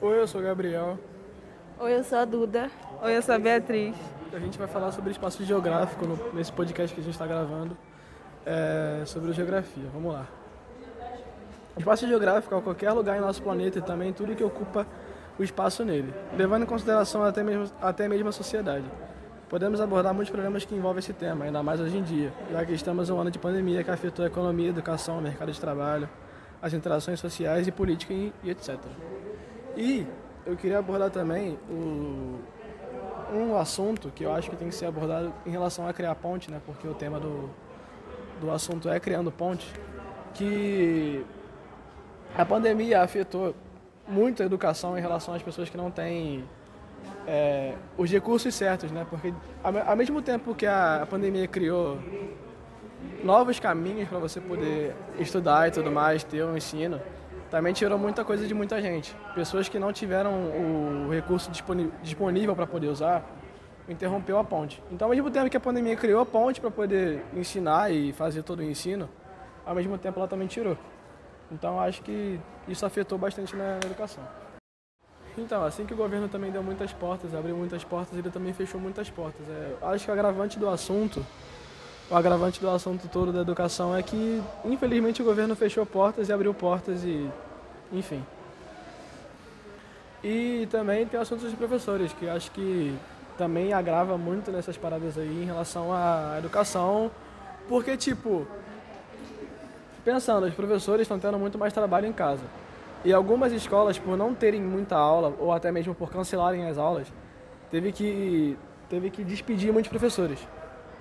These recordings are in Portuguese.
Oi, eu sou o Gabriel. Oi, eu sou a Duda. Oi, eu sou a Beatriz. A gente vai falar sobre espaço geográfico no, nesse podcast que a gente está gravando, é, sobre geografia. Vamos lá. Espaço geográfico é qualquer lugar em nosso planeta e também tudo que ocupa o espaço nele, levando em consideração até mesmo, até mesmo a sociedade. Podemos abordar muitos problemas que envolvem esse tema, ainda mais hoje em dia, já que estamos em um ano de pandemia que afetou a economia, a educação, o mercado de trabalho, as interações sociais e política e, e etc. E eu queria abordar também o, um assunto que eu acho que tem que ser abordado em relação a criar ponte, né? Porque o tema do, do assunto é criando ponte, que a pandemia afetou muito a educação em relação às pessoas que não têm é, os recursos certos, né? Porque ao mesmo tempo que a pandemia criou novos caminhos para você poder estudar e tudo mais, ter um ensino, também tirou muita coisa de muita gente. Pessoas que não tiveram o recurso disponível para poder usar, interrompeu a ponte. Então, ao mesmo tempo que a pandemia criou a ponte para poder ensinar e fazer todo o ensino, ao mesmo tempo ela também tirou. Então, acho que isso afetou bastante na educação. Então, assim que o governo também deu muitas portas, abriu muitas portas, ele também fechou muitas portas. É, acho que o agravante do assunto, o agravante do assunto todo da educação é que, infelizmente, o governo fechou portas e abriu portas e, enfim. E também tem o assunto dos professores, que acho que também agrava muito nessas paradas aí em relação à educação, porque, tipo, pensando, os professores estão tendo muito mais trabalho em casa. E algumas escolas, por não terem muita aula, ou até mesmo por cancelarem as aulas, teve que, teve que despedir muitos professores.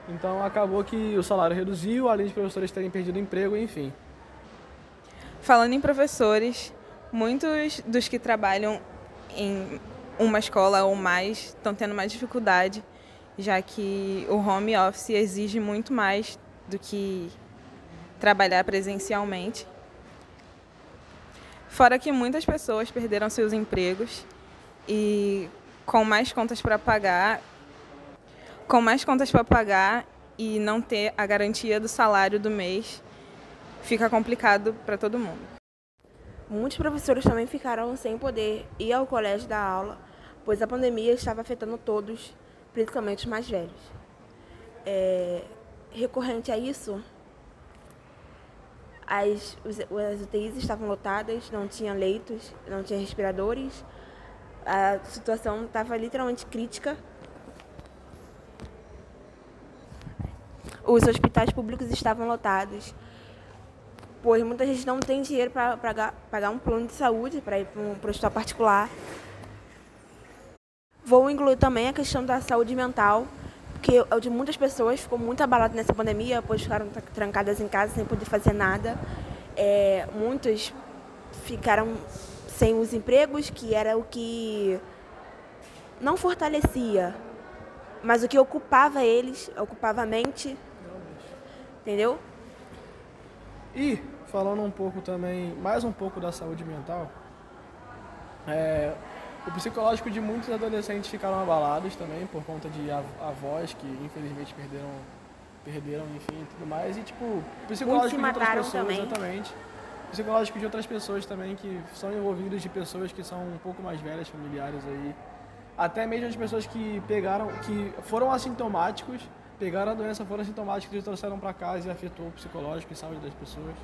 Então acabou que o salário reduziu, além de professores terem perdido emprego, enfim. Falando em professores, muitos dos que trabalham em uma escola ou mais estão tendo mais dificuldade, já que o home office exige muito mais do que trabalhar presencialmente. Fora que muitas pessoas perderam seus empregos e com mais contas para pagar, com mais contas para pagar e não ter a garantia do salário do mês, fica complicado para todo mundo. Muitos professores também ficaram sem poder ir ao colégio dar aula pois a pandemia estava afetando todos, principalmente os mais velhos. É, recorrente a isso, as, as UTIs estavam lotadas, não tinha leitos, não tinha respiradores, a situação estava literalmente crítica. Os hospitais públicos estavam lotados, pois muita gente não tem dinheiro para pagar um plano de saúde para ir para um hospital particular. Vou incluir também a questão da saúde mental, porque é de muitas pessoas ficou muito abalado nessa pandemia, pois ficaram trancadas em casa sem poder fazer nada. É, muitos ficaram sem os empregos, que era o que não fortalecia, mas o que ocupava eles, ocupava a mente. Entendeu? E falando um pouco também, mais um pouco da saúde mental, é, o psicológico de muitos adolescentes ficaram abalados também por conta de avós que infelizmente perderam, perderam, enfim, tudo mais. E tipo, o psicológico de outras pessoas, também. exatamente. O psicológico de outras pessoas também que são envolvidos de pessoas que são um pouco mais velhas, familiares aí. Até mesmo as pessoas que pegaram, que foram assintomáticos, pegaram a doença, foram assintomáticos e trouxeram para casa e afetou o psicológico e saúde das pessoas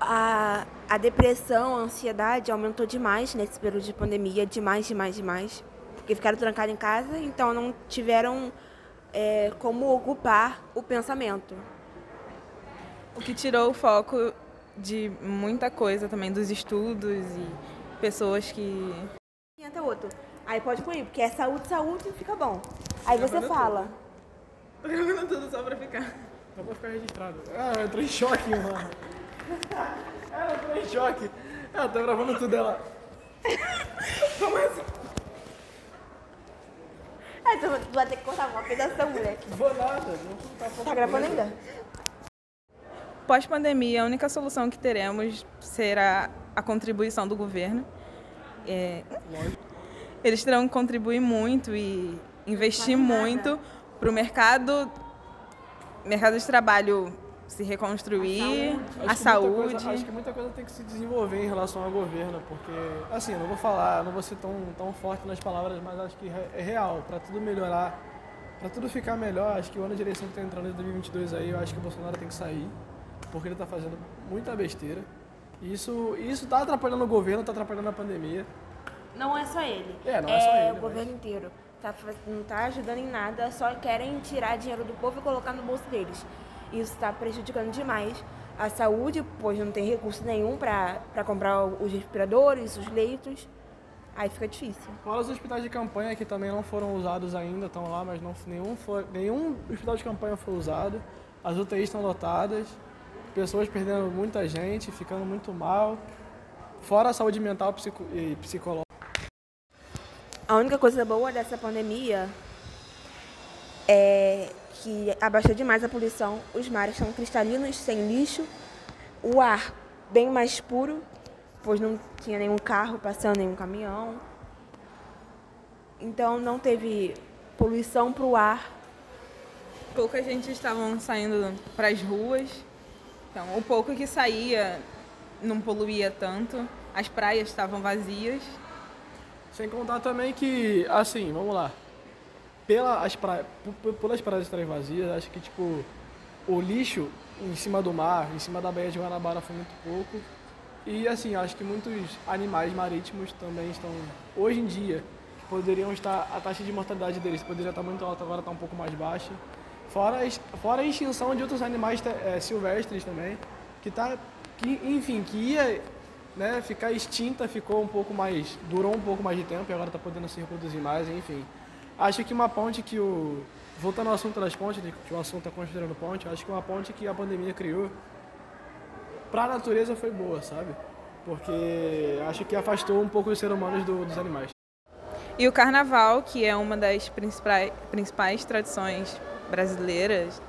a, a depressão, a ansiedade aumentou demais nesse período de pandemia, demais, demais, demais. Porque ficaram trancados em casa, então não tiveram é, como ocupar o pensamento. O que tirou o foco de muita coisa também, dos estudos e pessoas que. Entra outro. Aí pode pôr, porque é saúde, saúde, fica bom. Aí você fala. Tô gravando tudo só pra ficar. Só pra ficar registrado. Ah, eu entrei em choque, mano. Ela tô em choque. Ela tá gravando tudo ela. Como assim? É, tu vai ter que cortar uma pedação, moleque. Vou nada, não tá Tá gravando ainda? Pós-pandemia, a única solução que teremos será a contribuição do governo. É, eles terão que contribuir muito e investir muito para o mercado, mercado de trabalho se reconstruir, Acho a que saúde. muita coisa- acho que muita coisa tem que se desenvolver em relação ao governo, porque, assim, eu não vou falar, não vou ser tão, tão forte nas palavras, mas acho que é real. Para tudo melhorar, para tudo ficar melhor, acho que o ano de eleição que está entrando em 2022 aí, eu acho que o Bolsonaro tem que sair, porque ele está fazendo muita besteira. E isso, isso tá atrapalhando o governo, tá atrapalhando a pandemia. Não é só ele. É, não é só ele, o mas- governo inteiro. Tá, não tá ajudando em nada, só querem tirar dinheiro do povo e colocar no bolso deles. Isso está prejudicando demais a saúde, pois não tem recurso nenhum para comprar os respiradores, os leitos. Aí fica difícil. Fora os hospitais de campanha que também não foram usados ainda, estão lá, mas não, nenhum, foi, nenhum hospital de campanha foi usado. As UTIs estão lotadas, pessoas perdendo muita gente, ficando muito mal. Fora a saúde mental psico, e psicológica. A única coisa boa dessa pandemia é que abaixou demais a poluição. Os mares são cristalinos, sem lixo. O ar bem mais puro, pois não tinha nenhum carro passando, nenhum caminhão. Então não teve poluição para o ar. Pouca gente estavam saindo para as ruas. Então, o pouco que saía não poluía tanto. As praias estavam vazias. Sem contar também que, assim, vamos lá. Pela, as praia, p- p- pelas praias estarem vazias, acho que, tipo, o lixo em cima do mar, em cima da Baía de Guanabara foi muito pouco. E, assim, acho que muitos animais marítimos também estão, hoje em dia, poderiam estar, a taxa de mortalidade deles poderia estar muito alta, agora está um pouco mais baixa. Fora, fora a extinção de outros animais eh, silvestres também, que tá, que, enfim, que ia né, ficar extinta, ficou um pouco mais, durou um pouco mais de tempo e agora está podendo se reproduzir mais, enfim. Acho que uma ponte que o, voltando ao assunto das pontes, né, que o assunto está considerando ponte, acho que uma ponte que a pandemia criou para a natureza foi boa, sabe? Porque acho que afastou um pouco os seres humanos do- dos animais. E o carnaval, que é uma das principais, principais tradições brasileiras,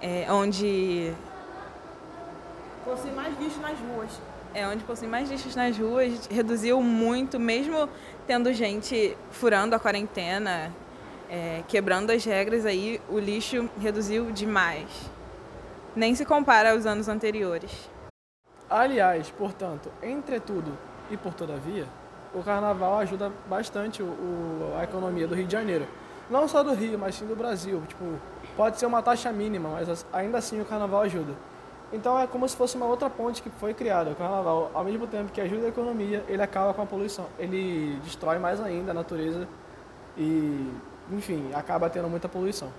é, onde Possui mais lixo nas ruas. É onde possui mais lixos nas ruas, reduziu muito, mesmo tendo gente furando a quarentena, é, quebrando as regras aí, o lixo reduziu demais. Nem se compara aos anos anteriores. Aliás, portanto, entretudo e por todavia, o carnaval ajuda bastante o, o- a economia do Rio de Janeiro. Não só do Rio, mas sim do Brasil. Tipo, pode ser uma taxa mínima, mas as- ainda assim o carnaval ajuda. Então é como se fosse uma outra ponte que foi criada. O carnaval, ao mesmo tempo que ajuda a economia, ele acaba com a poluição. Ele destrói mais ainda a natureza e, enfim, acaba tendo muita poluição.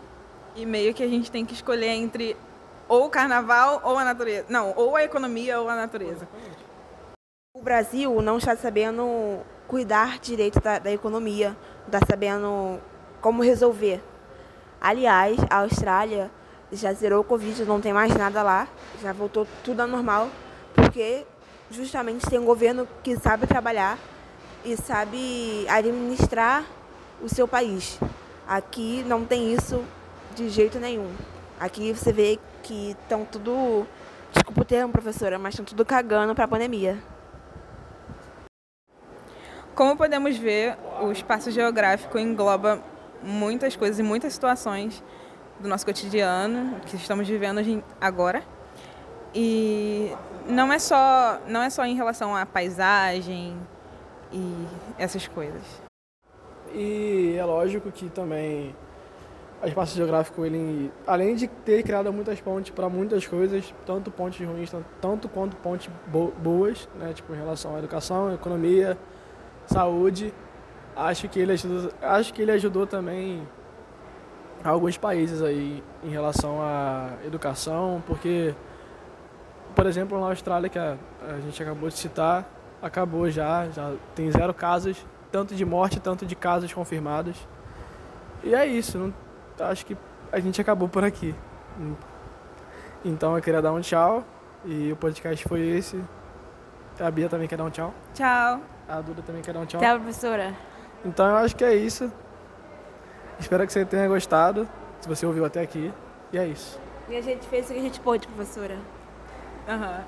E meio que a gente tem que escolher entre ou o carnaval ou a natureza. Não, ou a economia ou a natureza. O Brasil não está sabendo cuidar direito da, da economia, não está sabendo como resolver. Aliás, a Austrália já zerou o Covid, não tem mais nada lá, já voltou tudo ao normal, porque justamente tem um governo que sabe trabalhar e sabe administrar o seu país. Aqui não tem isso de jeito nenhum. Aqui você vê que estão tudo, desculpa o termo, professora, mas estão tudo cagando para a pandemia. Como podemos ver, o espaço geográfico engloba muitas coisas e muitas situações do nosso cotidiano que estamos vivendo agora. E não é só não é só em relação à paisagem e essas coisas. E é lógico que também o espaço geográfico, ele, além de ter criado muitas pontes para muitas coisas, tanto pontes ruins, tan- tanto quanto pontes bo- boas, né, tipo em relação à educação, economia, saúde, acho que ele ajudou, acho que ele ajudou também alguns países aí em relação à educação, porque por exemplo, na Austrália que a, a gente acabou de citar, acabou já, já tem zero casos, tanto de morte, tanto de casos confirmados. E é isso, não- acho que a gente acabou por aqui. Então eu queria dar um tchau e o podcast foi esse. A Bia também quer dar um tchau. Tchau. A Duda também quer dar um tchau. Tchau, professora. Então eu acho que é isso. Espero que você tenha gostado, se você ouviu até aqui. E é isso. E a gente fez o que a gente pôde, professora. Aham.